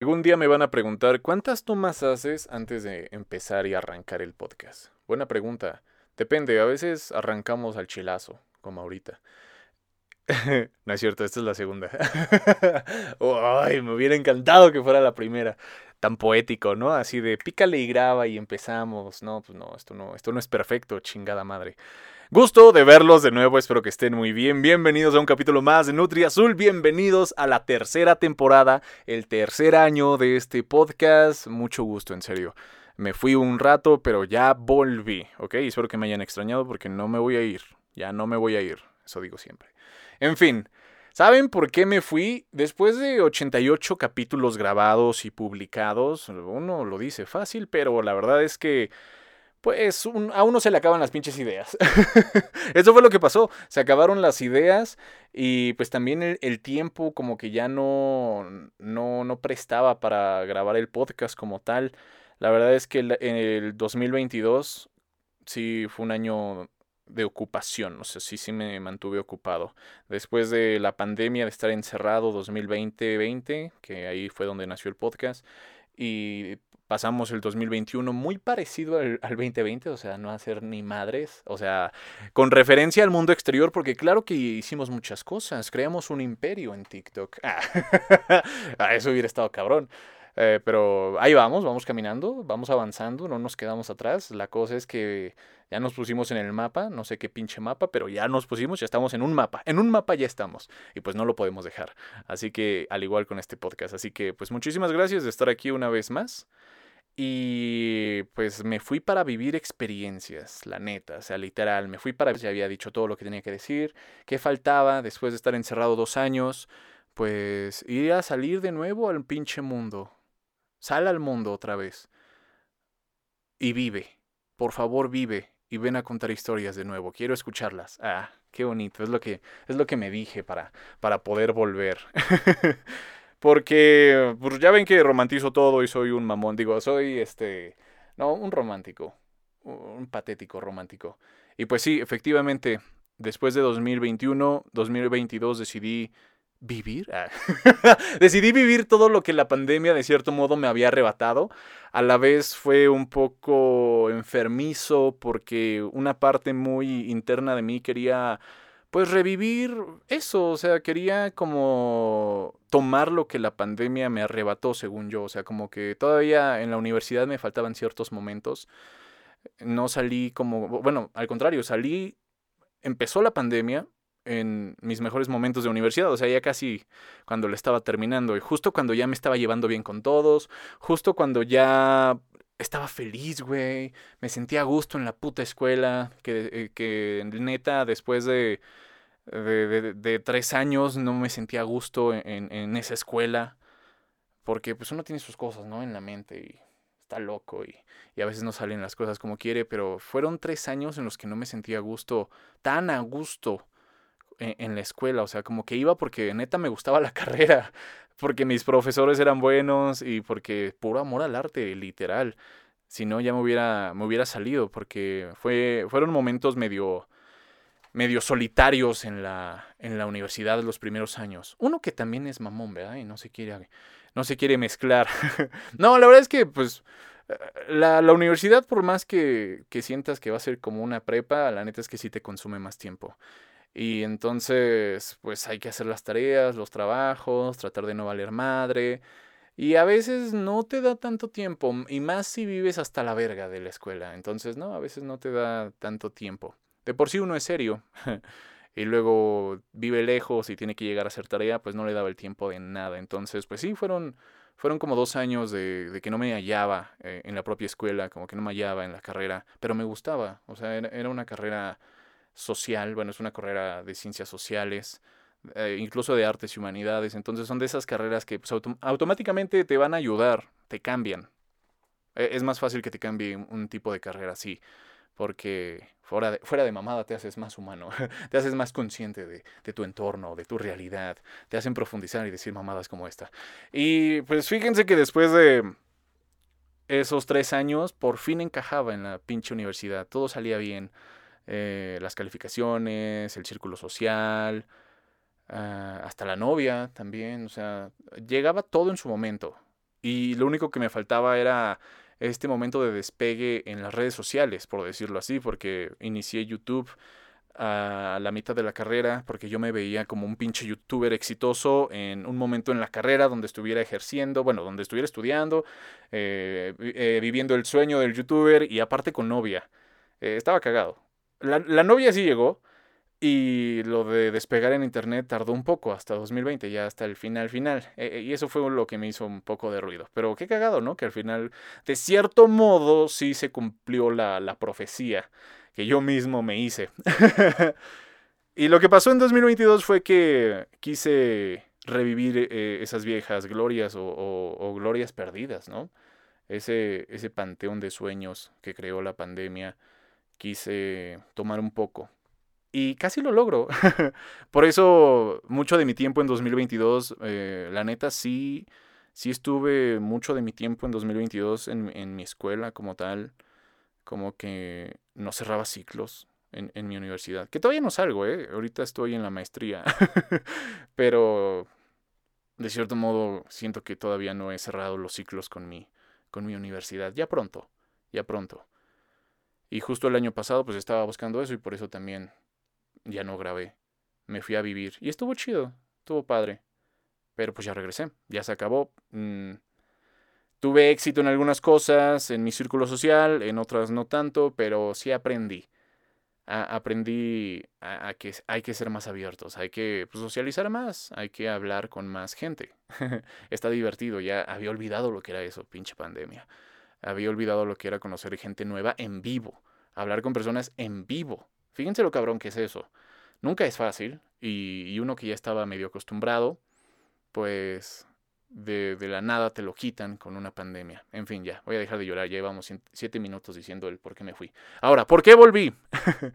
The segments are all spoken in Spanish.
Algún día me van a preguntar, ¿cuántas tomas haces antes de empezar y arrancar el podcast? Buena pregunta. Depende, a veces arrancamos al chilazo, como ahorita. no es cierto, esta es la segunda. Ay, me hubiera encantado que fuera la primera. Tan poético, ¿no? Así de pícale y graba y empezamos. No, pues no, esto no, esto no es perfecto, chingada madre. Gusto de verlos de nuevo, espero que estén muy bien. Bienvenidos a un capítulo más de Nutri Azul. Bienvenidos a la tercera temporada, el tercer año de este podcast. Mucho gusto, en serio. Me fui un rato, pero ya volví, ¿ok? Espero que me hayan extrañado porque no me voy a ir. Ya no me voy a ir, eso digo siempre. En fin, ¿saben por qué me fui? Después de 88 capítulos grabados y publicados, uno lo dice fácil, pero la verdad es que pues a uno se le acaban las pinches ideas. Eso fue lo que pasó. Se acabaron las ideas y pues también el, tiempo como que ya no, no, no, prestaba para grabar el podcast como tal. La verdad es que en el 2022 sí fue un año de ocupación, o sea, sí, sí me mantuve ocupado. Después de la pandemia, de estar encerrado 2020-20, que ahí fue donde nació el podcast, y pasamos el 2021 muy parecido al, 2020, o sea, no hacer ni madres, o sea, con referencia al mundo exterior, porque claro que hicimos muchas cosas, creamos un imperio en TikTok. Ah, eso hubiera estado cabrón. Eh, pero ahí vamos, vamos caminando, vamos avanzando, no nos quedamos atrás. La cosa es que ya nos pusimos en el mapa, no sé qué pinche mapa, pero ya nos pusimos, ya estamos en un mapa. En un mapa ya estamos y pues no lo podemos dejar. Así que al igual con este podcast. Así que pues muchísimas gracias de estar aquí una vez más. Y pues me fui para vivir experiencias, la neta, o sea, literal, me fui para... Ya había dicho todo lo que tenía que decir, qué faltaba después de estar encerrado dos años, pues ir a salir de nuevo al pinche mundo, Sal al mundo otra vez. Y vive. Por favor, vive. Y ven a contar historias de nuevo. Quiero escucharlas. Ah, qué bonito. Es lo que, es lo que me dije para, para poder volver. Porque pues ya ven que romantizo todo y soy un mamón. Digo, soy este. No, un romántico. Un patético romántico. Y pues sí, efectivamente, después de 2021, 2022 decidí vivir. Ah, decidí vivir todo lo que la pandemia de cierto modo me había arrebatado. A la vez fue un poco enfermizo porque una parte muy interna de mí quería pues revivir eso, o sea, quería como tomar lo que la pandemia me arrebató, según yo, o sea, como que todavía en la universidad me faltaban ciertos momentos. No salí como, bueno, al contrario, salí, empezó la pandemia, en mis mejores momentos de universidad, o sea, ya casi cuando le estaba terminando y justo cuando ya me estaba llevando bien con todos, justo cuando ya estaba feliz, güey, me sentía a gusto en la puta escuela, que, eh, que neta después de, de, de, tres años no me sentía a gusto en, en, esa escuela, porque pues uno tiene sus cosas, ¿no? En la mente y está loco y, y, a veces no salen las cosas como quiere, pero fueron tres años en los que no me sentía a gusto, tan a gusto en, la escuela, o sea, como que iba porque neta me gustaba la carrera, porque mis profesores eran buenos y porque puro amor al arte, literal. Si no, ya me hubiera, me hubiera salido, porque fue, fueron momentos medio, medio solitarios en la, en la universidad los primeros años. Uno que también es mamón, ¿verdad? Y no se quiere, no se quiere mezclar. no, la verdad es que, pues, la, la, universidad, por más que, que sientas que va a ser como una prepa, la neta es que sí te consume más tiempo. Y entonces, pues hay que hacer las tareas, los trabajos, tratar de no valer madre. Y a veces no te da tanto tiempo, y más si vives hasta la verga de la escuela. Entonces, no, a veces no te da tanto tiempo. De por sí uno es serio. y luego vive lejos y tiene que llegar a hacer tarea, pues no le daba el tiempo de nada. Entonces, pues sí, fueron, fueron como dos años de, de que no me hallaba eh, en la propia escuela, como que no me hallaba en la carrera, pero me gustaba. O sea, era una carrera social, bueno, es una carrera de ciencias sociales, eh, incluso de artes y humanidades, entonces son de esas carreras que pues, automáticamente te van a ayudar, te cambian. E, es más fácil que te cambie un tipo de carrera así, porque fuera de, fuera de mamada te haces más humano, te haces más consciente de, de, tu entorno, de tu realidad, te hacen profundizar y decir mamadas como esta. Y pues fíjense que después de esos tres años, por fin encajaba en la pinche universidad, todo salía bien. Eh, las calificaciones, el círculo social, ah, hasta la novia también, o sea, llegaba todo en su momento. Y lo único que me faltaba era este momento de despegue en las redes sociales, por decirlo así, porque inicié YouTube a la mitad de la carrera, porque yo me veía como un pinche youtuber exitoso en un momento en la carrera donde estuviera ejerciendo, bueno, donde estuviera estudiando, eh, eh, viviendo el sueño del youtuber y aparte con novia. Estaba cagado. La, la novia sí llegó, y lo de despegar en internet tardó un poco, hasta 2020, ya hasta el final final. E, y eso fue lo que me hizo un poco de ruido. Pero qué cagado, ¿no? Que al final, de cierto modo, sí se cumplió la, la profecía que yo mismo me hice. y lo que pasó en 2022 fue que quise revivir eh, esas viejas glorias o, o, glorias perdidas, ¿no? Ese, ese panteón de sueños que creó la pandemia, quise tomar un poco y casi lo logro. Por eso, mucho de mi tiempo en 2022, eh, la neta, sí, sí estuve mucho de mi tiempo en 2022 en, en mi escuela como tal. Como que no cerraba ciclos en, en mi universidad. Que todavía no salgo, ¿eh? Ahorita estoy en la maestría. Pero, de cierto modo, siento que todavía no he cerrado los ciclos con mi, con mi universidad. Ya pronto, ya pronto. Y justo el año pasado, pues estaba buscando eso y por eso también ya no grabé. Me fui a vivir y estuvo chido, estuvo padre. Pero pues ya regresé, ya se acabó. Mm, tuve éxito en algunas cosas, en mi círculo social, en otras no tanto, pero sí aprendí. aprendí a, que hay que ser más abiertos, hay que pues, socializar más, hay que hablar con más gente. Está divertido, ya había olvidado lo que era eso, pinche pandemia. Había olvidado lo que era conocer gente nueva en vivo, hablar con personas en vivo. Fíjense lo cabrón que es eso. Nunca es fácil y, uno que ya estaba medio acostumbrado, pues de, la nada te lo quitan con una pandemia. En fin, ya, voy a dejar de llorar, ya llevamos siete minutos diciendo el por qué me fui. Ahora, ¿por qué volví?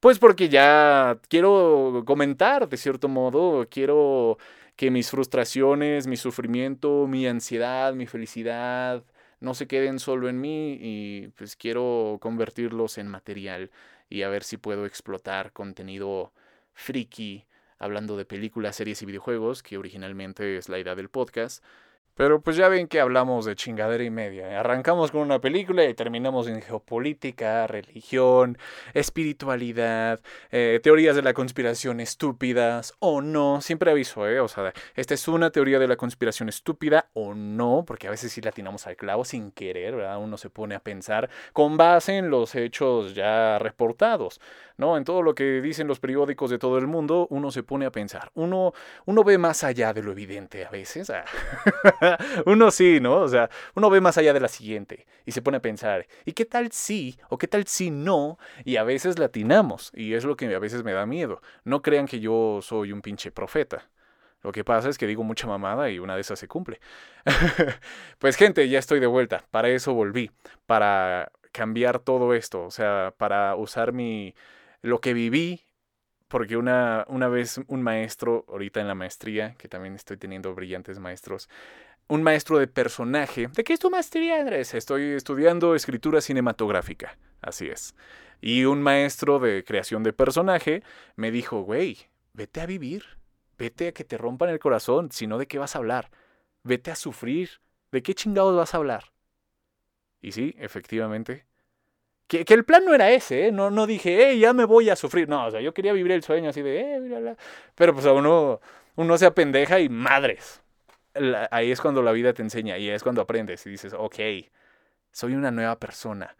pues porque ya quiero comentar, de cierto modo, quiero que mis frustraciones, mi sufrimiento, mi ansiedad, mi felicidad, no se queden solo en mí y pues quiero convertirlos en material y a ver si puedo explotar contenido friki hablando de películas, series y videojuegos, que originalmente es la idea del podcast. Pero pues ya ven que hablamos de chingadera y media. Arrancamos con una película y terminamos en geopolítica, religión, espiritualidad, eh, teorías de la conspiración estúpidas o no. Siempre aviso, ¿eh? O sea, esta es una teoría de la conspiración estúpida o no, porque a veces sí la tiramos al clavo sin querer, ¿verdad? Uno se pone a pensar con base en los hechos ya reportados. ¿no? En todo lo que dicen los periódicos de todo el mundo, uno se pone a pensar. Uno, uno ve más allá de lo evidente a veces. Ah. uno sí, ¿no? O sea, uno ve más allá de la siguiente y se pone a pensar, ¿y qué tal si? ¿O qué tal si no? Y a veces latinamos, y es lo que a veces me da miedo. No crean que yo soy un pinche profeta. Lo que pasa es que digo mucha mamada y una de esas se cumple. pues gente, ya estoy de vuelta. Para eso volví. Para cambiar todo esto. O sea, para usar mi, lo que viví, porque una, una vez un maestro, ahorita en la maestría, que también estoy teniendo brillantes maestros, un maestro de personaje. ¿De qué es tu maestría, Andrés? Estoy estudiando escritura cinematográfica. Así es. Y un maestro de creación de personaje me dijo, güey, vete a vivir. Vete a que te rompan el corazón, si no, ¿de qué vas a hablar? Vete a sufrir. ¿De qué chingados vas a hablar? Y sí, efectivamente, que, el plan no era ese, ¿eh? no, no dije, hey, ya me voy a sufrir. No, o sea, yo quería vivir el sueño así de, eh, Pero pues a uno, uno se apendeja y madres. Ahí es cuando la vida te enseña y es cuando aprendes y dices, ok, soy una nueva persona.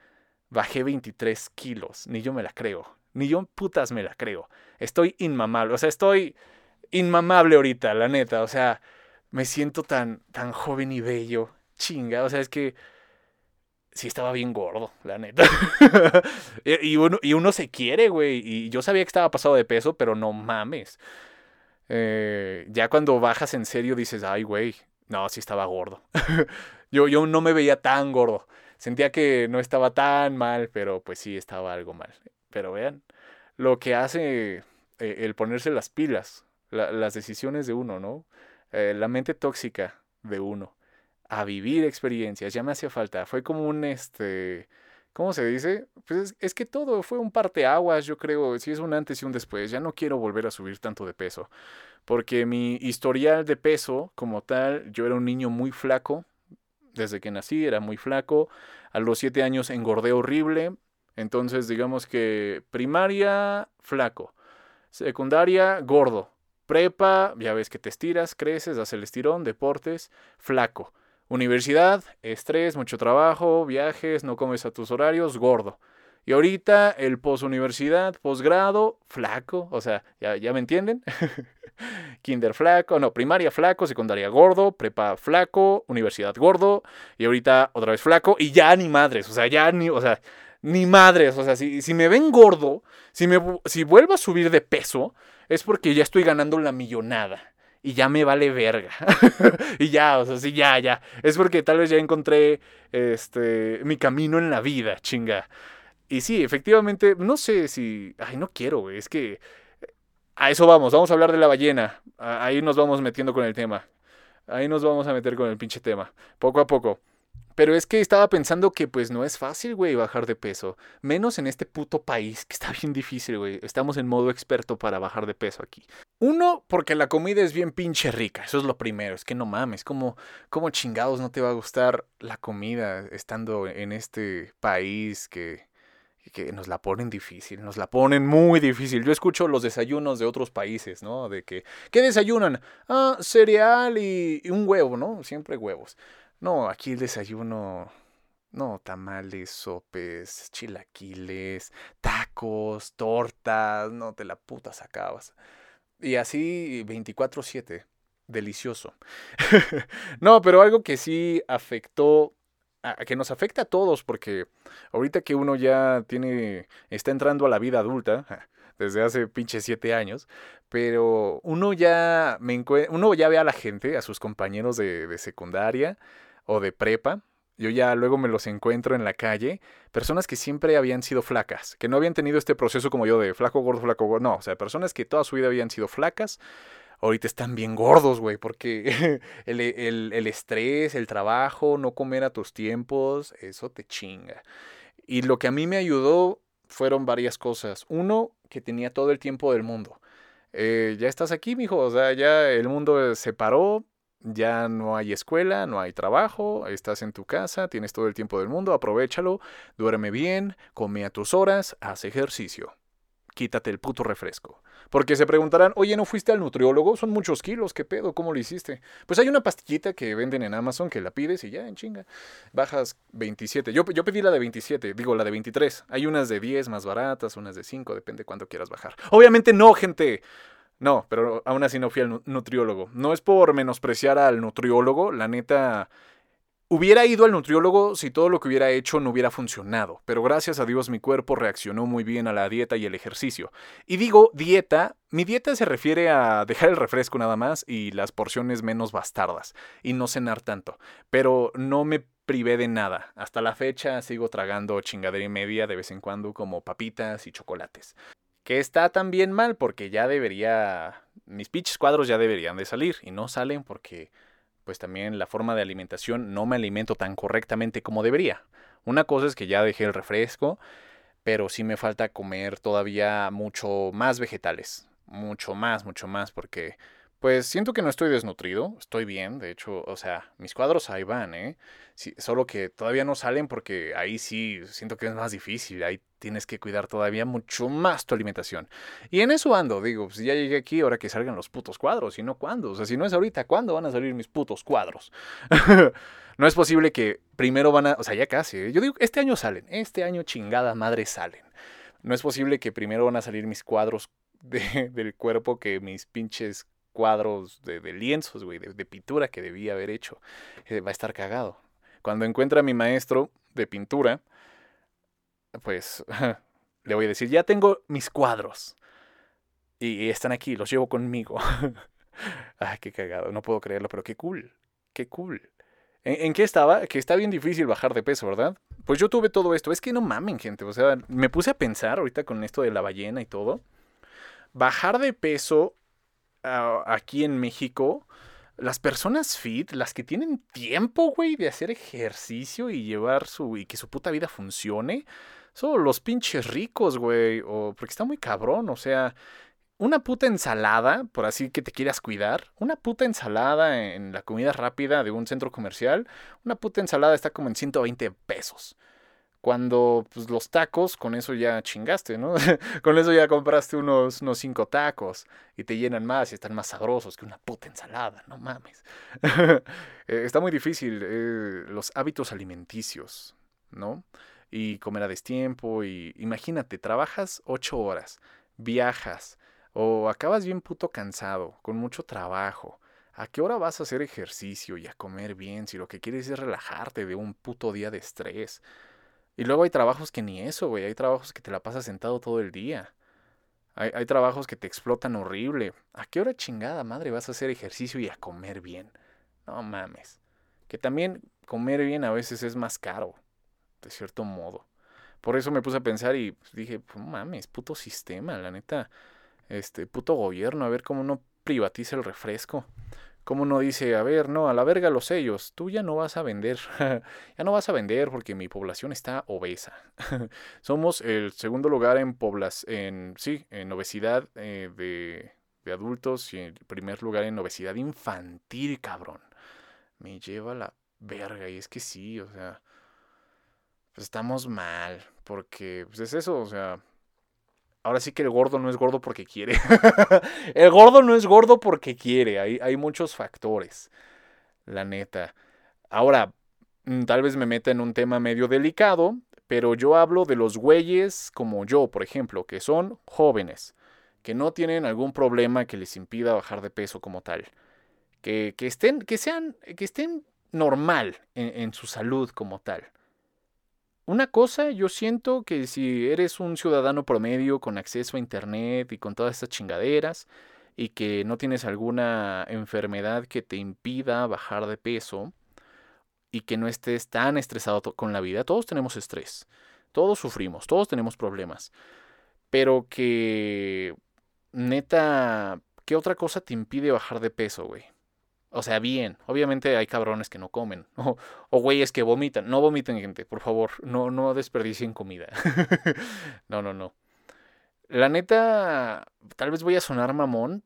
Bajé 23 kilos, ni yo me la creo. Ni yo putas me la creo. Estoy inmamable, o sea, estoy inmamable ahorita, la neta. O sea, me siento tan, tan joven y bello. Chinga, o sea, es que sí estaba bien gordo, la neta. y, uno, y uno se quiere, güey. Y yo sabía que estaba pasado de peso, pero no mames. Eh, ya cuando bajas en serio dices, ay, güey, no, sí estaba gordo. yo, yo no me veía tan gordo. Sentía que no estaba tan mal, pero pues sí estaba algo mal. Pero vean, lo que hace eh, el ponerse las pilas, las decisiones de uno, ¿no? Eh, la mente tóxica de uno a vivir experiencias, ya me hacía falta. Fue como un, este, ¿cómo se dice? Pues es, que todo fue un parteaguas, yo creo, si es un antes y un después. Ya no quiero volver a subir tanto de peso, porque mi historial de peso como tal, yo era un niño muy flaco, desde que nací era muy flaco. A los siete años engordé horrible. Entonces, digamos que primaria, flaco. Secundaria, gordo. Prepa, ya ves que te estiras, creces, das el estirón, deportes, flaco. Universidad, estrés, mucho trabajo, viajes, no comes a tus horarios, gordo. Y ahorita el posuniversidad, posgrado, flaco, o sea, ¿ya, ya me entienden? Kinder flaco, no, primaria flaco, secundaria gordo, prepa flaco, universidad gordo, y ahorita otra vez flaco, y ya ni madres, o sea, ya ni, o sea, ni madres, o sea, si, si me ven gordo, si, me, si vuelvo a subir de peso, es porque ya estoy ganando la millonada y ya me vale verga. y ya, o sea, sí, ya, ya. Es porque tal vez ya encontré este mi camino en la vida, chinga. Y sí, efectivamente, no sé si. Ay, no quiero, güey. Es que. A eso vamos, vamos a hablar de la ballena. Ahí nos vamos metiendo con el tema. Ahí nos vamos a meter con el pinche tema. Poco a poco. Pero es que estaba pensando que pues no es fácil, güey, bajar de peso. Menos en este puto país, que está bien difícil, güey. Estamos en modo experto para bajar de peso aquí. Uno, porque la comida es bien pinche rica. Eso es lo primero. Es que no mames. ¿Cómo, cómo chingados no te va a gustar la comida estando en este país que, que nos la ponen difícil? Nos la ponen muy difícil. Yo escucho los desayunos de otros países, ¿no? De que, ¿qué desayunan? Ah, cereal y un huevo, ¿no? Siempre huevos. No, aquí el desayuno. No, tamales, sopes, chilaquiles, tacos, tortas, no te la puta sacabas. Y así 24/7. Delicioso. no, pero algo que sí afectó, a, que nos afecta a todos, porque ahorita que uno ya tiene, está entrando a la vida adulta, desde hace pinche siete años, pero uno ya, me uno ya ve a la gente, a sus compañeros de, de secundaria, o de prepa, yo ya luego me los encuentro en la calle, personas que siempre habían sido flacas, que no habían tenido este proceso como yo de flaco, gordo, flaco, gordo, no, o sea, personas que toda su vida habían sido flacas, ahorita están bien gordos, güey, porque el, el, el, estrés, el trabajo, no comer a tus tiempos, eso te chinga. Y lo que a mí me ayudó fueron varias cosas. Uno, que tenía todo el tiempo del mundo. Eh, ya estás aquí, mijo, o sea, ya el mundo se paró, ya no hay escuela, no hay trabajo, estás en tu casa, tienes todo el tiempo del mundo, aprovechalo, duerme bien, come a tus horas, haz ejercicio. Quítate el puto refresco. Porque se preguntarán, oye, ¿no fuiste al nutriólogo? Son muchos kilos, ¿qué pedo? ¿Cómo lo hiciste? Pues hay una pastillita que venden en Amazon que la pides y ya, en chinga. Bajas 27. Yo, yo pedí la de 27, digo la de 23. Hay unas de 10 más baratas, unas de 5, depende cuánto quieras bajar. Obviamente no, gente. No, pero aún así no fui al nutriólogo. No es por menospreciar al nutriólogo, la neta... Hubiera ido al nutriólogo si todo lo que hubiera hecho no hubiera funcionado, pero gracias a Dios mi cuerpo reaccionó muy bien a la dieta y el ejercicio. Y digo dieta, mi dieta se refiere a dejar el refresco nada más y las porciones menos bastardas, y no cenar tanto, pero no me privé de nada. Hasta la fecha sigo tragando chingadera y media de vez en cuando como papitas y chocolates. Que está también mal porque ya debería, mis pitches cuadros ya deberían de salir y no salen porque pues también la forma de alimentación no me alimento tan correctamente como debería. Una cosa es que ya dejé el refresco, pero sí me falta comer todavía mucho más vegetales, mucho más, mucho más porque pues siento que no estoy desnutrido, estoy bien, de hecho, o sea, mis cuadros ahí van, ¿eh? solo que todavía no salen porque ahí sí siento que es más difícil, ahí tienes que cuidar todavía mucho más tu alimentación. Y en eso ando, digo, si ya llegué aquí, ahora que salgan los putos cuadros, y no cuándo, o sea, si no es ahorita, ¿cuándo van a salir mis putos cuadros? no es posible que primero van a, o sea, ya casi, ¿eh? yo digo, este año salen, este año chingada madre salen. No es posible que primero van a salir mis cuadros del cuerpo que mis pinches cuadros de, lienzos, güey, de, pintura que debía haber hecho. Eh, va a estar cagado. Cuando encuentre a mi maestro de pintura, pues le voy a decir, ya tengo mis cuadros. Y, están aquí, los llevo conmigo. Ay, qué cagado, no puedo creerlo, pero qué cool, qué cool. ¿En, ¿En, qué estaba? Que está bien difícil bajar de peso, ¿verdad? Pues yo tuve todo esto. Es que no mamen, gente. O sea, me puse a pensar ahorita con esto de la ballena y todo. Bajar de peso aquí en México, las personas fit, las que tienen tiempo, güey, de hacer ejercicio y llevar su. y que su puta vida funcione, son los pinches ricos, güey. O, porque está muy cabrón, o sea. una puta ensalada, por así que te quieras cuidar, una puta ensalada en la comida rápida de un centro comercial, una puta ensalada está como en 120 pesos. Cuando pues, los tacos, con eso ya chingaste, ¿no? con eso ya compraste unos, unos cinco tacos y te llenan más y están más sabrosos que una puta ensalada, no mames. Eh, está muy difícil eh, los hábitos alimenticios, ¿no? Y comer a destiempo y imagínate, trabajas ocho horas, viajas, o acabas bien puto cansado, con mucho trabajo. ¿A qué hora vas a hacer ejercicio y a comer bien si lo que quieres es relajarte de un puto día de estrés? Y luego hay trabajos que ni eso, güey. Hay trabajos que te la pasas sentado todo el día. Hay, hay, trabajos que te explotan horrible. ¿A qué hora chingada madre vas a hacer ejercicio y a comer bien? No mames. Que también comer bien a veces es más caro, de cierto modo. Por eso me puse a pensar y dije, pues, mames, puto sistema, la neta este puto gobierno, a ver cómo no privatiza el refresco. Cómo no dice, a ver, no, a la verga los sellos, tú ya no vas a vender, ya no vas a vender porque mi población está obesa. Somos el segundo lugar en población, en, sí, en obesidad eh, de, de adultos y el primer lugar en obesidad infantil, cabrón. Me lleva la verga y es que sí, o sea, pues estamos mal, porque pues es eso, o sea, ahora sí que el gordo no es gordo porque quiere. el gordo no es gordo porque quiere. Hay, muchos factores. La neta. Ahora, mm, tal vez me meta en un tema medio delicado, pero yo hablo de los güeyes como yo, por ejemplo, que son jóvenes, que no tienen algún problema que les impida bajar de peso como tal. Que estén, que sean, que estén normal en su salud como tal. Una cosa, yo siento que si eres un ciudadano promedio con acceso a Internet y con todas estas chingaderas y que no tienes alguna enfermedad que te impida bajar de peso y que no estés tan estresado con la vida, todos tenemos estrés, todos sufrimos, todos tenemos problemas, pero que neta, ¿qué otra cosa te impide bajar de peso, güey? O sea, bien. Obviamente hay cabrones que no comen. O, o güeyes que vomitan. No vomiten, gente, por favor. No, no desperdicien comida. no, no, no. La neta, tal vez voy a sonar mamón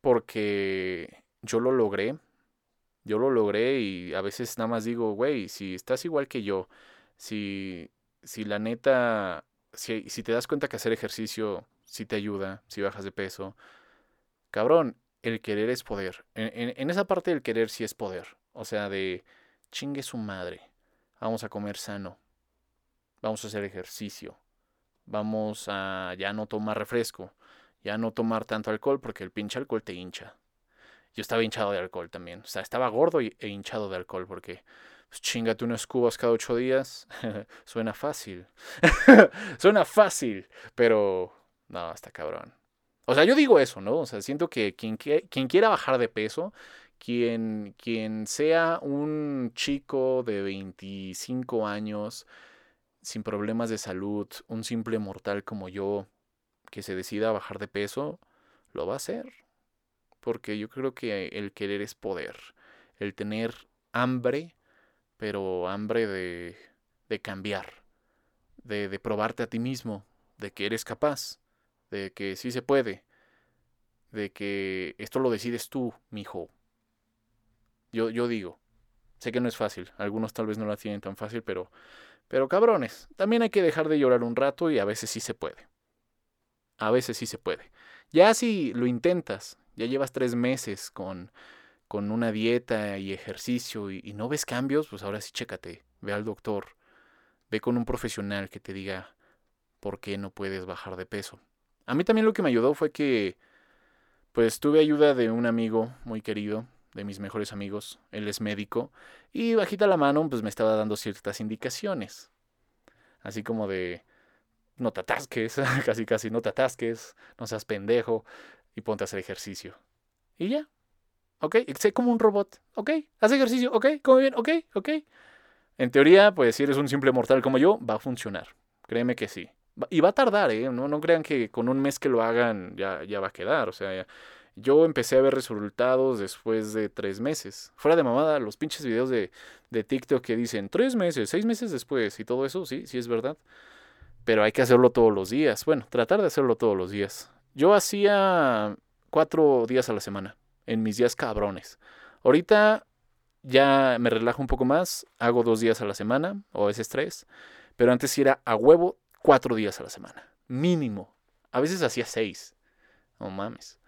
porque yo lo logré. Yo lo logré y a veces nada más digo, güey, si estás igual que yo, si, si la neta, si, si te das cuenta que hacer ejercicio si te ayuda, si bajas de peso, cabrón, el querer es poder. En, esa parte del querer sí es poder. O sea, de chingue su madre. Vamos a comer sano. Vamos a hacer ejercicio. Vamos a ya no tomar refresco. Ya no tomar tanto alcohol porque el pinche alcohol te hincha. Yo estaba hinchado de alcohol también. O sea, estaba gordo e hinchado de alcohol porque pues, chingate unos cubos cada ocho días. Suena fácil. Suena fácil. Pero no, está cabrón. O sea, yo digo eso, ¿no? O sea, siento que quien, quien quiera bajar de peso, quien, quien sea un chico de 25 años, sin problemas de salud, un simple mortal como yo, que se decida bajar de peso, lo va a hacer. Porque yo creo que el querer es poder. El tener hambre, pero hambre de, de cambiar, de, de probarte a ti mismo, de que eres capaz de que sí se puede, de que esto lo decides tú, mijo. Yo, yo digo, sé que no es fácil, algunos tal vez no la tienen tan fácil, pero, pero cabrones, también hay que dejar de llorar un rato y a veces sí se puede. A veces sí se puede. Ya si lo intentas, ya llevas tres meses con, con una dieta y ejercicio y, y no ves cambios, pues ahora sí chécate, ve al doctor, ve con un profesional que te diga por qué no puedes bajar de peso. A mí también lo que me ayudó fue que, pues tuve ayuda de un amigo muy querido, de mis mejores amigos, él es médico, y bajita la mano, pues me estaba dando ciertas indicaciones. Así como de, no te atasques, casi casi no te atasques, no seas pendejo, y ponte a hacer ejercicio. Y ya. Ok, sé como un robot. Ok, haz ejercicio. Ok, come bien. Ok, ok. En teoría, pues si eres un simple mortal como yo, va a funcionar. Créeme que sí. Y va a tardar, ¿eh? No, no crean que con un mes que lo hagan ya, ya va a quedar. O sea, yo empecé a ver resultados después de tres meses. Fuera de mamada, los pinches videos de, de TikTok que dicen tres meses, seis meses después y todo eso, sí, sí es verdad. Pero hay que hacerlo todos los días. Bueno, tratar de hacerlo todos los días. Yo hacía cuatro días a la semana, en mis días cabrones. Ahorita ya me relajo un poco más, hago dos días a la semana, o a veces tres, pero antes era a huevo cuatro días a la semana, mínimo. A veces hacía seis, no mames.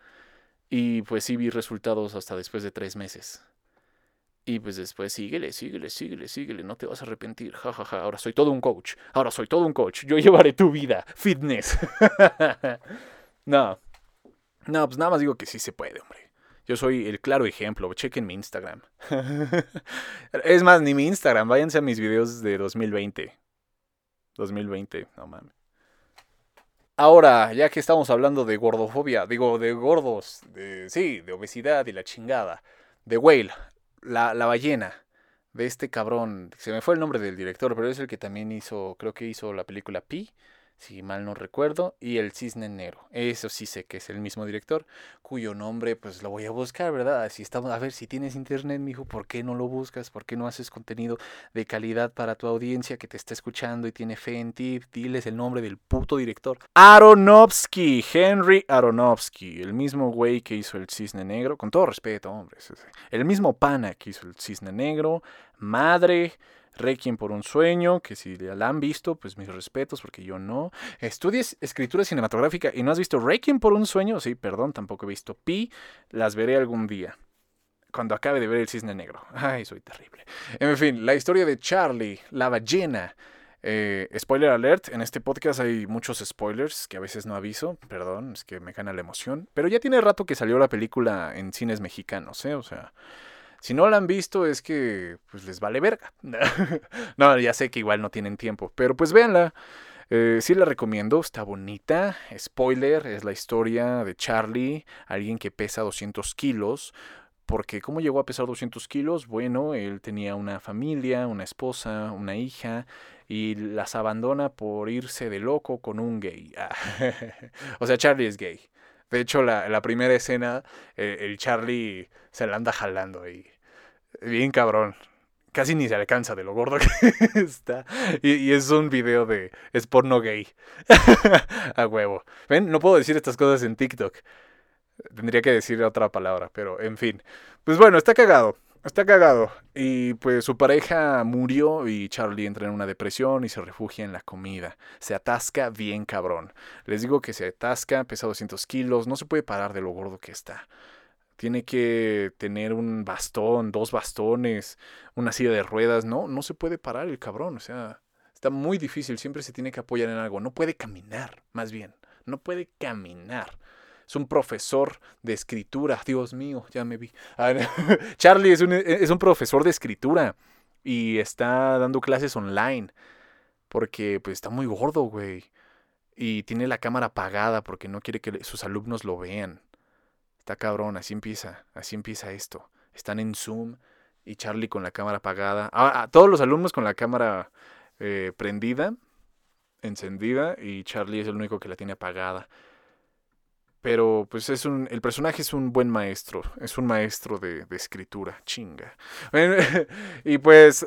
Y pues sí vi resultados hasta después de tres meses. Y pues después síguele, síguele, síguele, síguele, no te vas a arrepentir. Ja, ja, ja. Ahora soy todo un coach. Ahora soy todo un coach. Yo llevaré tu vida. Fitness. no. No, pues nada más digo que sí se puede, hombre. Yo soy el claro ejemplo. Chequen mi Instagram. es más, ni mi Instagram. Váyanse a mis videos de 2020. 2020, no mames. Ahora, ya que estamos hablando de gordofobia, digo, de gordos, de, sí, de obesidad y la chingada, de whale, la, la ballena de este cabrón, se me fue el nombre del director, pero es el que también hizo, creo que hizo la película Pi, si mal no recuerdo, y El Cisne Negro. Eso sí sé que es el mismo director, cuyo nombre pues lo voy a buscar, ¿verdad? Si estamos, a ver, si tienes internet, mijo, ¿por qué no lo buscas? ¿Por qué no haces contenido de calidad para tu audiencia que te está escuchando y tiene fe en ti? Diles el nombre del puto director. Aronofsky, Henry Aronofsky, el mismo güey que hizo El Cisne Negro, con todo respeto, hombre, el mismo pana que hizo El Cisne Negro, Madre, Requiem por un sueño, que si la han visto, pues mis respetos, porque yo no. Estudies escritura cinematográfica y no has visto Requiem por un sueño, sí, perdón, tampoco he visto Pi, las veré algún día. Cuando acabe de ver el cisne negro. Ay, soy terrible. En fin, la historia de Charlie, la ballena. Eh, spoiler alert, en este podcast hay muchos spoilers que a veces no aviso, perdón, es que me gana la emoción. Pero ya tiene rato que salió la película en cines mexicanos, ¿eh? O sea, si no la han visto es que pues les vale verga. no, ya sé que igual no tienen tiempo, pero pues véanla. Eh, sí la recomiendo, está bonita. Spoiler, es la historia de Charlie, alguien que pesa 200 kilos. Porque ¿cómo llegó a pesar 200 kilos? Bueno, él tenía una familia, una esposa, una hija, y las abandona por irse de loco con un gay. o sea, Charlie es gay. De hecho, la, primera escena, eh, el Charlie se la anda jalando y bien cabrón. Casi ni se alcanza de lo gordo que está. Y, es un video de. Es porno gay. A huevo. ¿Ven? No puedo decir estas cosas en TikTok. Tendría que decir otra palabra, pero en fin. Pues bueno, está cagado. Está cagado. Y pues su pareja murió y Charlie entra en una depresión y se refugia en la comida. Se atasca bien cabrón. Les digo que se atasca, pesa 200 kilos, no se puede parar de lo gordo que está. Tiene que tener un bastón, dos bastones, una silla de ruedas. No, no se puede parar el cabrón. O sea, está muy difícil. Siempre se tiene que apoyar en algo. No puede caminar, más bien. No puede caminar es un profesor de escritura. Dios mío, ya me vi. Charlie es un, es un profesor de escritura y está dando clases online porque pues está muy gordo, güey. Y tiene la cámara apagada porque no quiere que sus alumnos lo vean. Está cabrón, así empieza, así empieza esto. Están en Zoom y Charlie con la cámara apagada. Ah, todos los alumnos con la cámara eh, prendida, encendida, y Charlie es el único que la tiene apagada. Pero pues es un, el personaje es un buen maestro, es un maestro de, de escritura, chinga. y pues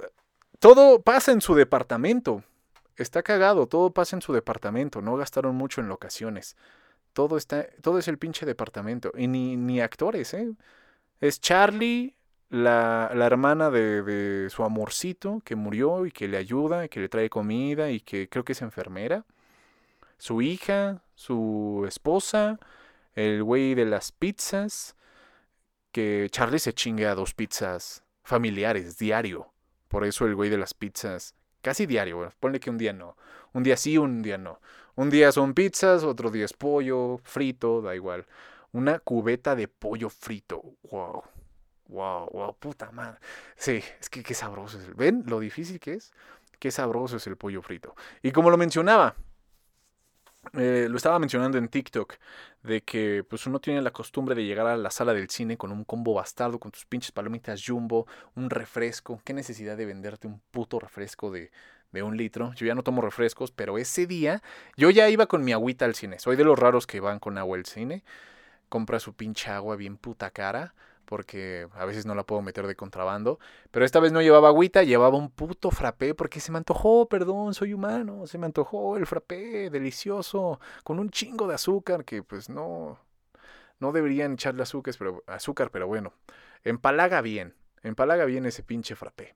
todo pasa en su departamento. Está cagado, todo pasa en su departamento, no gastaron mucho en locaciones. Todo está, todo es el pinche departamento. Y ni, ni actores, ¿eh? Es Charlie, la, la hermana de, de, su amorcito que murió y que le ayuda, y que le trae comida y que creo que es enfermera. Su hija, su esposa, el güey de las pizzas, que Charlie se chingue a dos pizzas familiares diario. Por eso el güey de las pizzas, casi diario, ponle que un día no. Un día sí, un día no. Un día son pizzas, otro día es pollo, frito, da igual. Una cubeta de pollo frito. Wow. Wow, wow, puta madre. Sí, es que qué sabroso es. ¿Ven lo difícil que es? Qué sabroso es el pollo frito. Y como lo mencionaba, eh, lo estaba mencionando en TikTok, de que pues uno tiene la costumbre de llegar a la sala del cine con un combo bastardo, con tus pinches palomitas jumbo, un refresco. ¿Qué necesidad de venderte un puto refresco de, de un litro? Yo ya no tomo refrescos, pero ese día yo ya iba con mi agüita al cine. Soy de los raros que van con agua al cine. Compra su pinche agua bien puta cara porque a veces no la puedo meter de contrabando. Pero esta vez no llevaba agüita, llevaba un puto frappé porque se me antojó, perdón, soy humano, se me antojó el frappé delicioso, con un chingo de azúcar que pues no, no deberían echarle azúcar, pero, azúcar, pero bueno, empalaga bien, empalaga bien ese pinche frappé.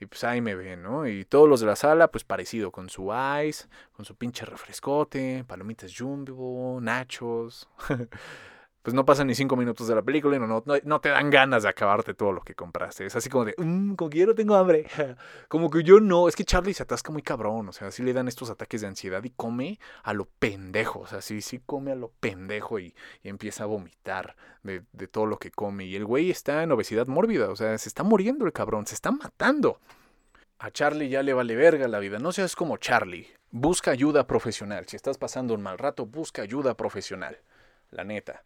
Y pues ahí me ven, ¿no? Y todos los de la sala, pues parecido, con su ice, con su pinche refrescote, palomitas jumbo, nachos. pues no pasan ni cinco minutos de la película y no, no, no, te dan ganas de acabarte todo lo que compraste. Es así como de, mmm, como que yo no tengo hambre. como que yo no. Es que Charlie se atasca muy cabrón. O sea, sí le dan estos ataques de ansiedad y come a lo pendejo. O sea, sí, sí come a lo pendejo y, y empieza a vomitar de, de todo lo que come. Y el güey está en obesidad mórbida. O sea, se está muriendo el cabrón. Se está matando. A Charlie ya le vale verga la vida. No seas como Charlie. Busca ayuda profesional. Si estás pasando un mal rato, busca ayuda profesional. La neta.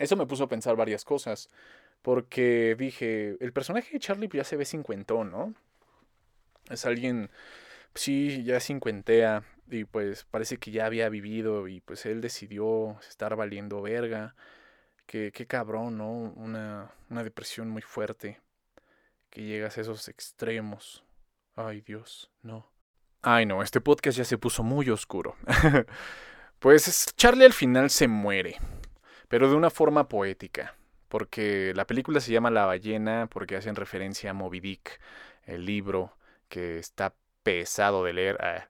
Eso me puso a pensar varias cosas. Porque dije, el personaje de Charlie ya se ve cincuentón, ¿no? Es alguien, sí, ya cincuentea. Y pues parece que ya había vivido. Y pues él decidió estar valiendo verga. Qué, qué cabrón, ¿no? Una, una depresión muy fuerte. Que llegas a esos extremos. Ay, Dios, no. Ay, no, este podcast ya se puso muy oscuro. pues Charlie al final se muere pero de una forma poética, porque la película se llama La ballena porque hacen referencia a Moby Dick, el libro que está pesado de leer.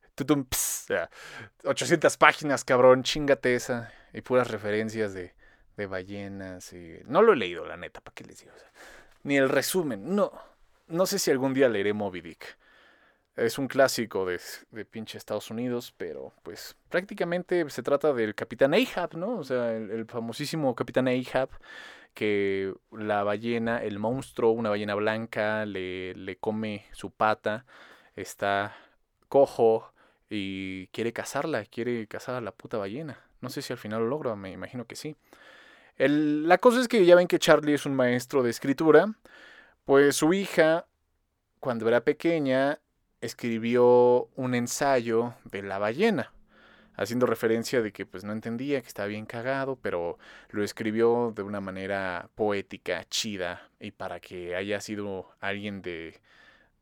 800 ah, páginas, cabrón, chingate esa. Y puras referencias de, de ballenas. Y... No lo he leído, la neta, ¿para qué les digo? ni el resumen, no. No sé si algún día leeré Moby Dick. Es un clásico de, de, pinche Estados Unidos, pero pues prácticamente se trata del Capitán Ahab, ¿no? O sea, el, famosísimo Capitán Ahab, que la ballena, el monstruo, una ballena blanca, le, le come su pata, está cojo y quiere cazarla, quiere cazar a la puta ballena. No sé si al final lo logra, me imagino que sí. El, la cosa es que ya ven que Charlie es un maestro de escritura, pues su hija, cuando era pequeña, escribió un ensayo de la ballena, haciendo referencia de que pues no entendía, que estaba bien cagado, pero lo escribió de una manera poética, chida, y para que haya sido alguien de,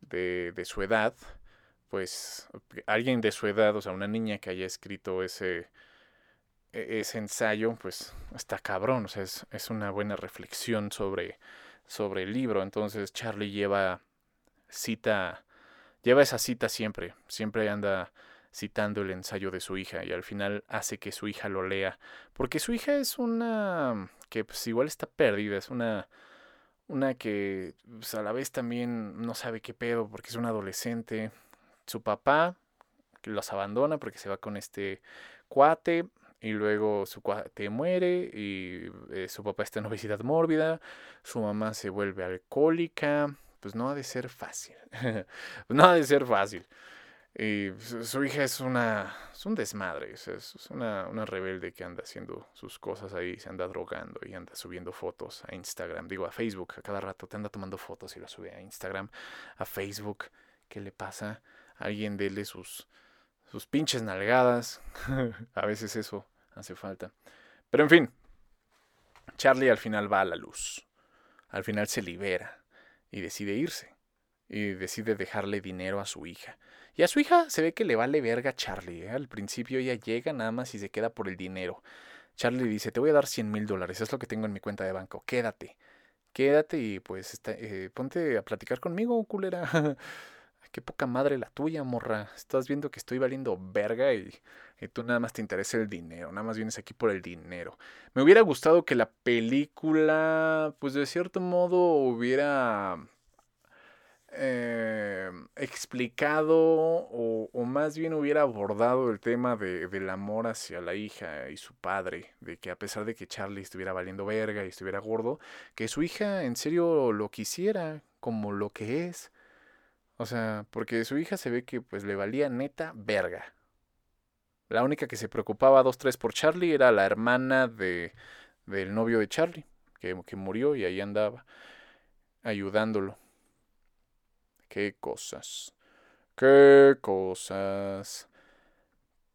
de, de su edad, pues alguien de su edad, o sea, una niña que haya escrito ese, e, ese ensayo, pues está cabrón, o sea, es, es una buena reflexión sobre, sobre el libro. Entonces Charlie lleva cita lleva esa cita siempre, siempre anda citando el ensayo de su hija y al final hace que su hija lo lea, porque su hija es una que pues igual está perdida, es una una que pues, a la vez también no sabe qué pedo porque es una adolescente, su papá los abandona porque se va con este cuate y luego su cuate muere y eh, su papá está en obesidad mórbida, su mamá se vuelve alcohólica, pues no ha de ser fácil. no ha de ser fácil. Y su, hija es una. es un desmadre. Es, una, una, rebelde que anda haciendo sus cosas ahí, se anda drogando y anda subiendo fotos a Instagram. Digo, a Facebook. A cada rato te anda tomando fotos y las sube a Instagram, a Facebook. ¿Qué le pasa? Alguien dele sus, sus pinches nalgadas. a veces eso hace falta. Pero en fin. Charlie al final va a la luz. Al final se libera y decide irse. Y decide dejarle dinero a su hija. Y a su hija se ve que le vale verga Charlie. ¿eh? Al principio ella llega nada más y se queda por el dinero. Charlie dice, te voy a dar 100 mil dólares, es lo que tengo en mi cuenta de banco, quédate. Quédate y pues eh, ponte a platicar conmigo, culera. Qué poca madre la tuya, morra. Estás viendo que estoy valiendo verga y, tú nada más te interesa el dinero. Nada más vienes aquí por el dinero. Me hubiera gustado que la película, pues de cierto modo, hubiera eh, explicado o, o, más bien hubiera abordado el tema de, del amor hacia la hija y su padre, de que a pesar de que Charlie estuviera valiendo verga y estuviera gordo, que su hija en serio lo quisiera como lo que es. O sea, porque su hija se ve que pues le valía neta verga. La única que se preocupaba dos, tres por Charlie era la hermana de, del novio de Charlie, que, que murió y ahí andaba ayudándolo. Qué cosas. Qué cosas.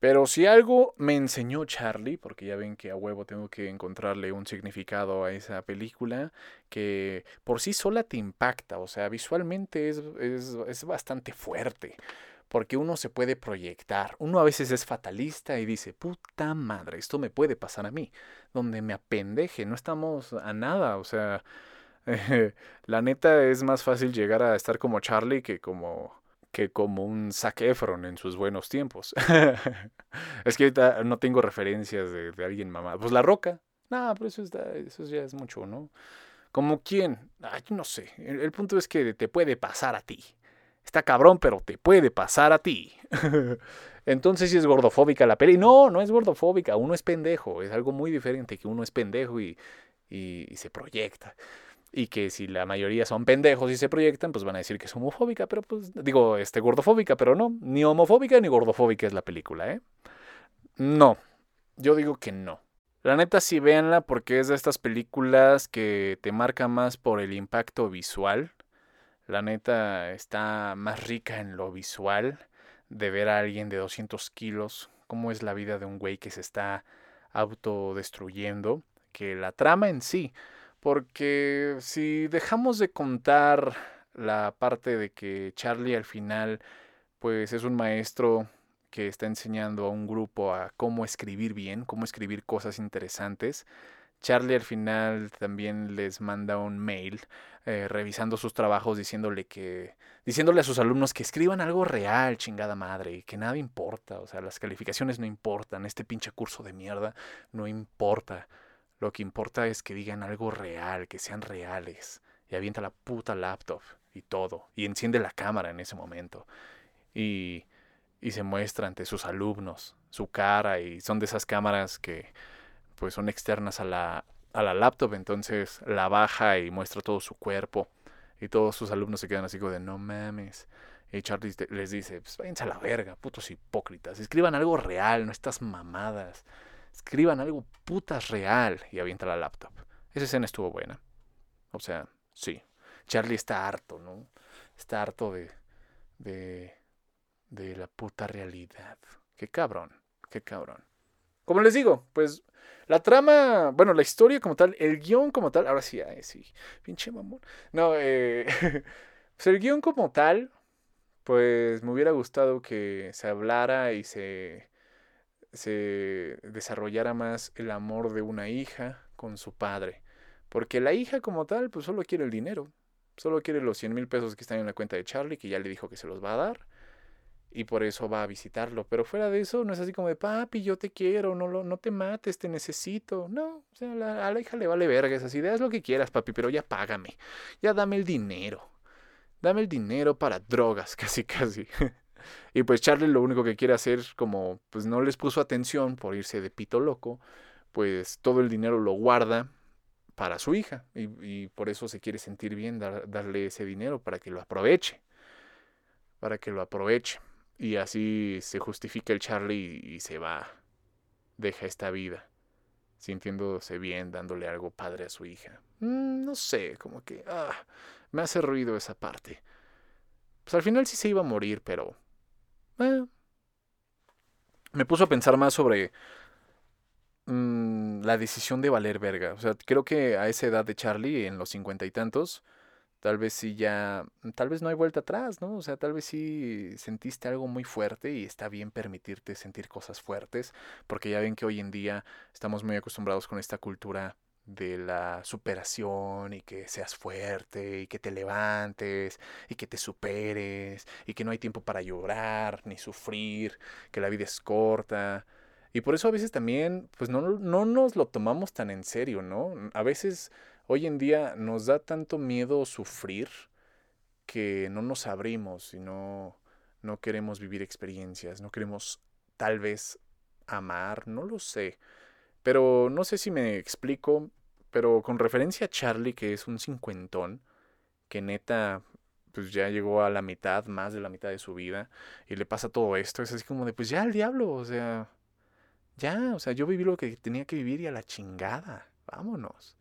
Pero si algo me enseñó Charlie, porque ya ven que a huevo tengo que encontrarle un significado a esa película, que por sí sola te impacta, o sea, visualmente es, es, es bastante fuerte porque uno se puede proyectar. Uno a veces es fatalista y dice, puta madre, esto me puede pasar a mí, donde me apendeje, no estamos a nada, o sea, la neta es más fácil llegar a estar como Charlie que como que como un Zac Efron en sus buenos tiempos. es que ahorita no tengo referencias de, alguien mamá. Pues La Roca. No, pero eso, está, eso ya es mucho, ¿no? ¿Como quién? No sé. el, punto es que te puede pasar a ti. Está cabrón, pero te puede pasar a ti. Entonces si es gordofóbica la peli. No, no es gordofóbica, uno es pendejo. Es algo muy diferente que uno es pendejo y, y, se proyecta. Y que si la mayoría son pendejos y se proyectan, pues van a decir que es homofóbica, pero pues digo, este, gordofóbica, pero no, ni homofóbica ni gordofóbica es la película, ¿eh? No, yo digo que no. La neta sí véanla porque es de estas películas que te marca más por el impacto visual la neta está más rica en lo visual de ver a alguien de 200 kilos, cómo es la vida de un güey que se está autodestruyendo, que la trama en sí. Porque si dejamos de contar la parte de que Charlie al final pues es un maestro que está enseñando a un grupo a cómo escribir bien, cómo escribir cosas interesantes, Charlie al final también les manda un mail eh, revisando sus trabajos diciéndole que diciéndole a sus alumnos que escriban algo real, chingada madre, que nada importa, o sea, las calificaciones no importan, este pinche curso de mierda no importa. Lo que importa es que digan algo real, que sean reales. Y avienta la puta laptop y todo, y enciende la cámara en ese momento. Y y se muestra ante sus alumnos su cara y son de esas cámaras que pues son externas a la, a la laptop, entonces la baja y muestra todo su cuerpo y todos sus alumnos se quedan así como de no mames. Y Charlie les dice, pues váyanse a la verga, putos hipócritas, escriban algo real, no estas mamadas, escriban algo putas real y avienta la laptop. Esa escena estuvo buena. O sea, sí. Charlie está harto, ¿no? Está harto de, de, de la puta realidad. Qué cabrón, qué cabrón. Como les digo, pues la trama, bueno, la historia como tal, el guion como tal, ahora sí, sí, pinche mamón. No, eh, pues el guion como tal, pues me hubiera gustado que se hablara y se, se desarrollara más el amor de una hija con su padre. Porque la hija como tal, pues solo quiere el dinero. Solo quiere los 100 mil pesos que están en la cuenta de Charlie, que ya le dijo que se los va a dar y por eso va a visitarlo. Pero fuera de eso, no es así como de, papi, yo te quiero, no, lo, no te mates, te necesito. No, o sea, a la hija le vale verga esas ideas, lo que quieras, papi, pero ya págame, ya dame el dinero. Dame el dinero para drogas, casi, casi. Y pues Charlie lo único que quiere hacer, como pues no les puso atención por irse de pito loco, pues todo el dinero lo guarda para su hija y, por eso se quiere sentir bien darle ese dinero para que lo aproveche para que lo aproveche y así se justifica el Charlie y, se va. Deja esta vida. Sintiéndose bien, dándole algo padre a su hija. Mm, no sé, como que... Ah, me hace ruido esa parte. Pues al final sí se iba a morir, pero... Eh, me puso a pensar más sobre mm, la decisión de valer verga. O sea, creo que a esa edad de Charlie, en los cincuenta y tantos, tal vez sí ya, tal vez no hay vuelta atrás, ¿no? O sea, tal vez sí sentiste algo muy fuerte y está bien permitirte sentir cosas fuertes, porque ya ven que hoy en día estamos muy acostumbrados con esta cultura de la superación y que seas fuerte y que te levantes y que te superes y que no hay tiempo para llorar ni sufrir, que la vida es corta. Y por eso a veces también, pues no, no nos lo tomamos tan en serio, ¿no? A veces Hoy en día nos da tanto miedo sufrir que no nos abrimos y no, no queremos vivir experiencias, no queremos tal vez amar, no lo sé. Pero no sé si me explico, pero con referencia a Charlie, que es un cincuentón, que neta, pues ya llegó a la mitad, más de la mitad de su vida, y le pasa todo esto, es así como de, pues ya al diablo, o sea, ya, o sea, yo viví lo que tenía que vivir y a la chingada, vámonos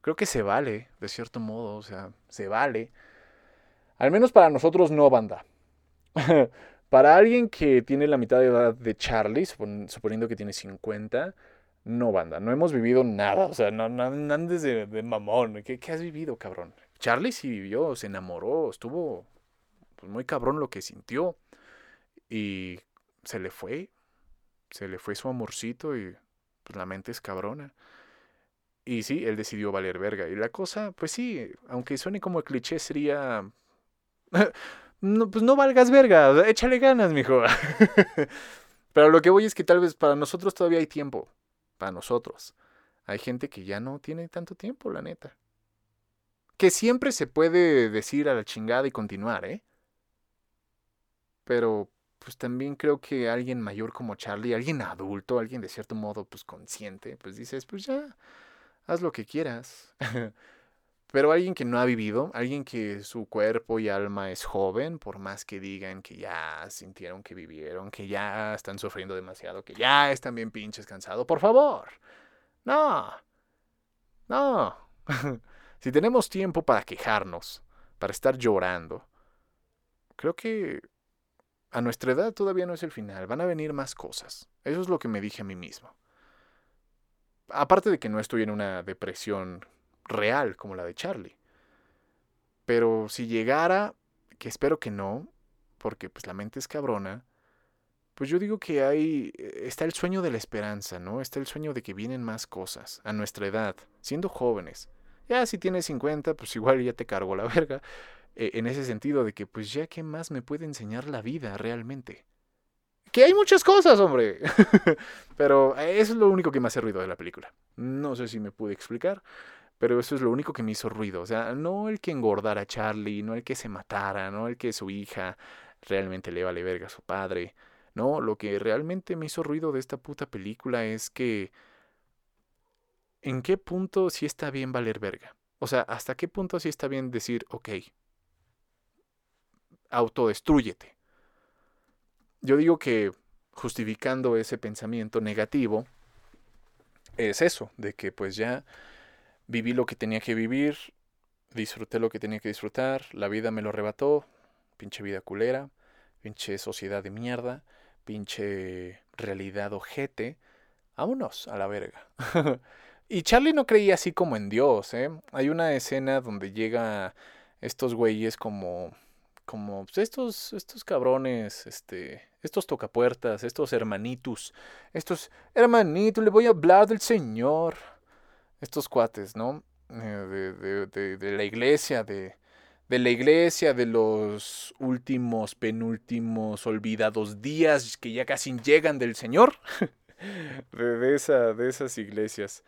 creo que se vale, de cierto modo, o sea, se vale. Al menos para nosotros no, banda. Para alguien que tiene la mitad de edad de Charlie, suponiendo que tiene 50, no, banda, no hemos vivido nada. O sea, no, no, andes de, mamón. ¿Qué, ¿Qué, has vivido, cabrón? Charlie sí vivió, se enamoró, estuvo pues, muy cabrón lo que sintió. Y se le fue. Se le fue su amorcito y pues la mente es cabrona. Y sí, él decidió valer verga. Y la cosa, pues sí, aunque suene como cliché, sería. no, pues no valgas verga, échale ganas, mijo. Pero lo que voy es que tal vez para nosotros todavía hay tiempo. Para nosotros. Hay gente que ya no tiene tanto tiempo, la neta. Que siempre se puede decir a la chingada y continuar, ¿eh? Pero pues también creo que alguien mayor como Charlie, alguien adulto, alguien de cierto modo pues consciente, pues dices, pues ya, haz lo que quieras. Pero alguien que no ha vivido, alguien que su cuerpo y alma es joven, por más que digan que ya sintieron que vivieron, que ya están sufriendo demasiado, que ya están bien pinches cansados, por favor. No. No. si tenemos tiempo para quejarnos, para estar llorando, creo que a nuestra edad todavía no es el final, van a venir más cosas. Eso es lo que me dije a mí mismo. Aparte de que no estoy en una depresión real como la de Charlie. Pero si llegara, que espero que no, porque pues la mente es cabrona, pues yo digo que hay está el sueño de la esperanza, ¿no? Está el sueño de que vienen más cosas a nuestra edad, siendo jóvenes. Ya si tienes 50, pues igual ya te cargo la verga, eh, en ese sentido de que pues ya qué más me puede enseñar la vida realmente. Que hay muchas cosas, hombre. pero eso es lo único que me hace ruido de la película. No sé si me pude explicar, pero eso es lo único que me hizo ruido. O sea, no el que engordara a Charlie, no el que se matara, no el que su hija realmente le vale verga a su padre. No, lo que realmente me hizo ruido de esta puta película es que... ¿En qué punto sí está bien valer verga? O sea, ¿hasta qué punto sí está bien decir, ok, autodestrúyete? Yo digo que justificando ese pensamiento negativo es eso, de que pues ya viví lo que tenía que vivir, disfruté lo que tenía que disfrutar, la vida me lo arrebató, pinche vida culera, pinche sociedad de mierda, pinche realidad ojete, vámonos a la verga. y Charlie no creía así como en Dios, ¿eh? Hay una escena donde llega estos güeyes como como pues, estos estos cabrones, este, estos tocapuertas, estos hermanitos, estos hermanitos, le voy a hablar del Señor estos cuates, ¿no? Eh, de, la iglesia, de, de la iglesia, de los últimos, penúltimos, olvidados días que ya casi llegan del Señor, de, esa, de esas iglesias.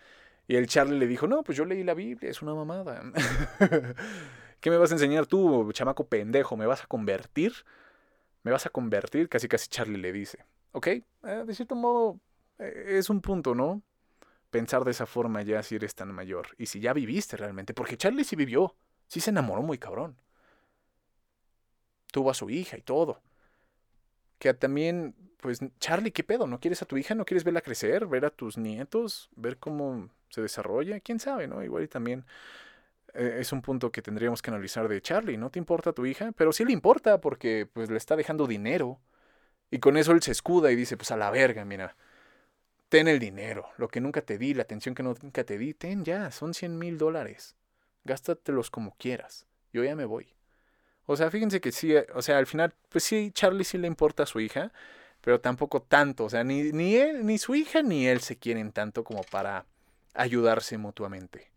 Y el Charlie le dijo, no, pues yo leí la Biblia, es una mamada. ¿Qué me vas a enseñar tú, chamaco pendejo? ¿Me vas a convertir? ¿Me vas a convertir? Casi casi Charlie le dice. Ok, eh, de cierto modo eh, es un punto, ¿no? Pensar de esa forma ya si eres tan mayor y si ya viviste realmente, porque Charlie sí vivió, sí se enamoró muy cabrón. Tuvo a su hija y todo. Que también, pues, Charlie, ¿qué pedo? ¿No quieres a tu hija? ¿No quieres verla crecer? ¿Ver a tus nietos? ¿Ver cómo se desarrolla? ¿Quién sabe, no? Igual y también eh, es un punto que tendríamos que analizar de Charlie. ¿No te importa tu hija? Pero sí le importa porque, pues, le está dejando dinero. Y con eso él se escuda y dice, pues, a la verga, mira ten el dinero, lo que nunca te di, la atención que nunca te di, ten ya, son 100 mil dólares. Gástatelos como quieras. Yo ya me voy. O sea, fíjense que sí, o sea, al final, pues sí, Charlie sí le importa a su hija, pero tampoco tanto. O sea, ni, ni él, ni su hija, ni él se quieren tanto como para ayudarse mutuamente.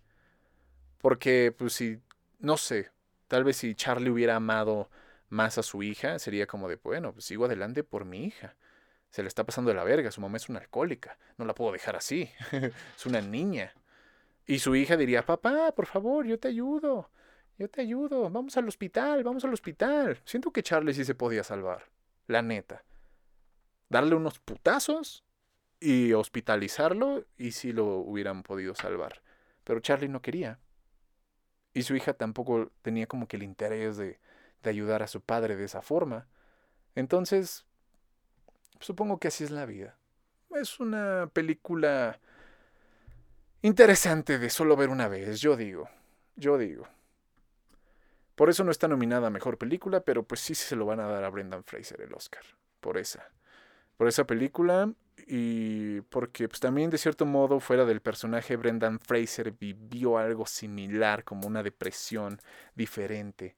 Porque, pues si, no sé, tal vez si Charlie hubiera amado más a su hija, sería como de, bueno, pues sigo adelante por mi hija se le está pasando de la verga, su mamá es una alcohólica, no la puedo dejar así, es una niña. Y su hija diría, papá, por favor, yo te ayudo, yo te ayudo, vamos al hospital, vamos al hospital. Siento que Charlie sí se podía salvar, la neta. Darle unos putazos y hospitalizarlo y sí lo hubieran podido salvar. Pero Charlie no quería. Y su hija tampoco tenía como que el interés de, de ayudar a su padre de esa forma. Entonces, Supongo que así es la vida. Es una película interesante de solo ver una vez, yo digo. Yo digo. Por eso no está nominada a Mejor Película, pero pues sí se lo van a dar a Brendan Fraser el Oscar. Por esa. Por esa película y porque pues también de cierto modo fuera del personaje Brendan Fraser vivió algo similar como una depresión diferente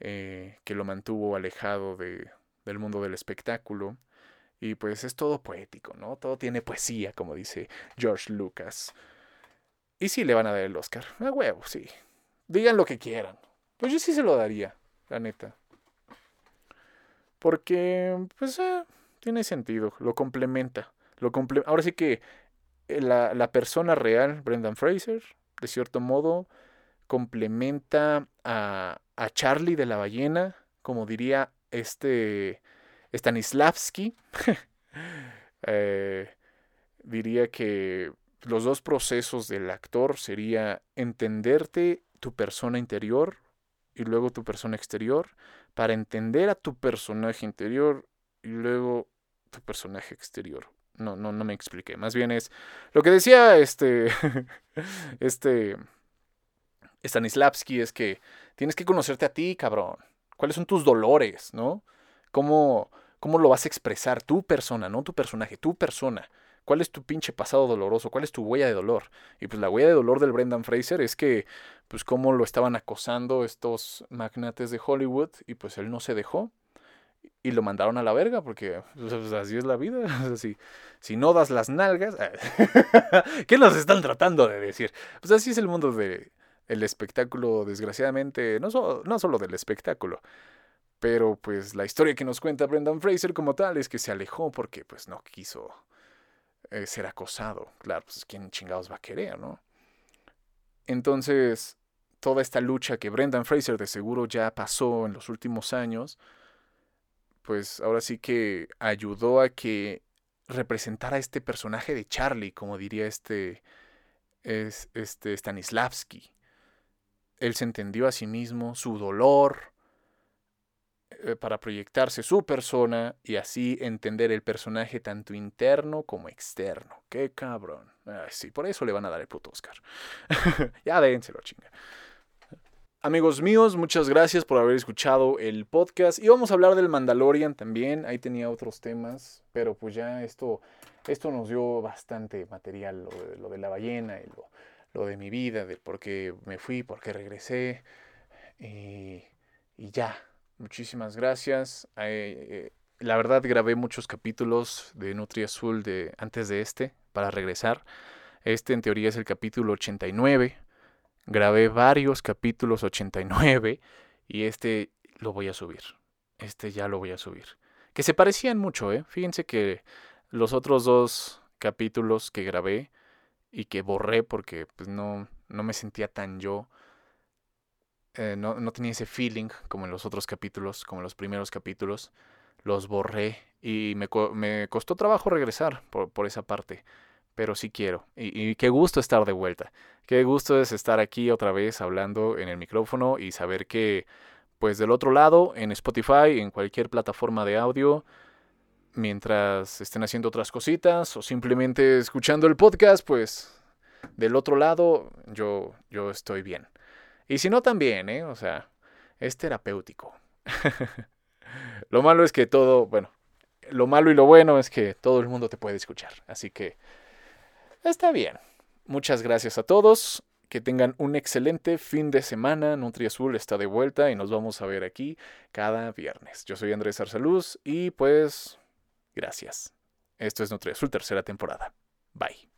eh, que lo mantuvo alejado de, del mundo del espectáculo y pues es todo poético, ¿no? Todo tiene poesía, como dice George Lucas. Y sí le van a dar el Oscar. A huevo, sí. Digan lo que quieran. Pues yo sí se lo daría, la neta. Porque, pues, eh, tiene sentido. Lo complementa. Lo Ahora sí que eh, la, la persona real, Brendan Fraser, de cierto modo, complementa a, a Charlie de la ballena, como diría este Stanislavski. Eh, diría que los dos procesos del actor sería entenderte tu persona interior y luego tu persona exterior para entender a tu personaje interior y luego tu personaje exterior. No, no, no me expliqué. Más bien es lo que decía este, este Stanislavski es que tienes que conocerte a ti, cabrón. ¿Cuáles son tus dolores, no? ¿Cómo, cómo lo vas a expresar? Tu persona, no tu personaje, tu persona. ¿Cuál es tu pinche pasado doloroso? ¿Cuál es tu huella de dolor? Y pues la huella de dolor del Brendan Fraser es que, pues cómo lo estaban acosando estos magnates de Hollywood y pues él no se dejó y lo mandaron a la verga porque pues, así es la vida. si, no das las nalgas, ¿qué nos están tratando de decir? Pues así es el mundo del el espectáculo, desgraciadamente, no, no solo del espectáculo, pero pues la historia que nos cuenta Brendan Fraser como tal es que se alejó porque pues no quiso eh, ser acosado. Claro, pues quién chingados va a querer, ¿no? Entonces, toda esta lucha que Brendan Fraser de seguro ya pasó en los últimos años, pues ahora sí que ayudó a que representara este personaje de Charlie, como diría este, es, este Stanislavski. Él se entendió a sí mismo, su dolor, para proyectarse su persona y así entender el personaje tanto interno como externo. Qué cabrón. sí, por eso le van a dar el puto Oscar. ya dénselo, chinga. Amigos míos, muchas gracias por haber escuchado el podcast. Y vamos a hablar del Mandalorian también. Ahí tenía otros temas, pero pues ya esto, esto nos dio bastante material, lo de, la ballena y lo, lo, de mi vida, de por qué me fui, por qué regresé. Y ya, Muchísimas gracias. Eh, la verdad grabé muchos capítulos de Nutri Azul de, antes de este para regresar. Este en teoría es el capítulo 89. Grabé varios capítulos 89 y este lo voy a subir. Este ya lo voy a subir. Que se parecían mucho, ¿eh? Fíjense que los otros dos capítulos que grabé y que borré porque pues, no, no me sentía tan yo eh, no, no, tenía ese feeling como en los otros capítulos, como en los primeros capítulos. Los borré y me, me costó trabajo regresar por, por, esa parte. Pero sí quiero. Y, y, qué gusto estar de vuelta. Qué gusto es estar aquí otra vez hablando en el micrófono y saber que, pues del otro lado, en Spotify, en cualquier plataforma de audio, mientras estén haciendo otras cositas o simplemente escuchando el podcast, pues del otro lado yo, yo estoy bien. Y si no, también, ¿eh? O sea, es terapéutico. lo malo es que todo, bueno, lo malo y lo bueno es que todo el mundo te puede escuchar. Así que está bien. Muchas gracias a todos. Que tengan un excelente fin de semana. Nutri Azul está de vuelta y nos vamos a ver aquí cada viernes. Yo soy Andrés Arsaluz y pues gracias. Esto es Nutri Azul tercera temporada. Bye.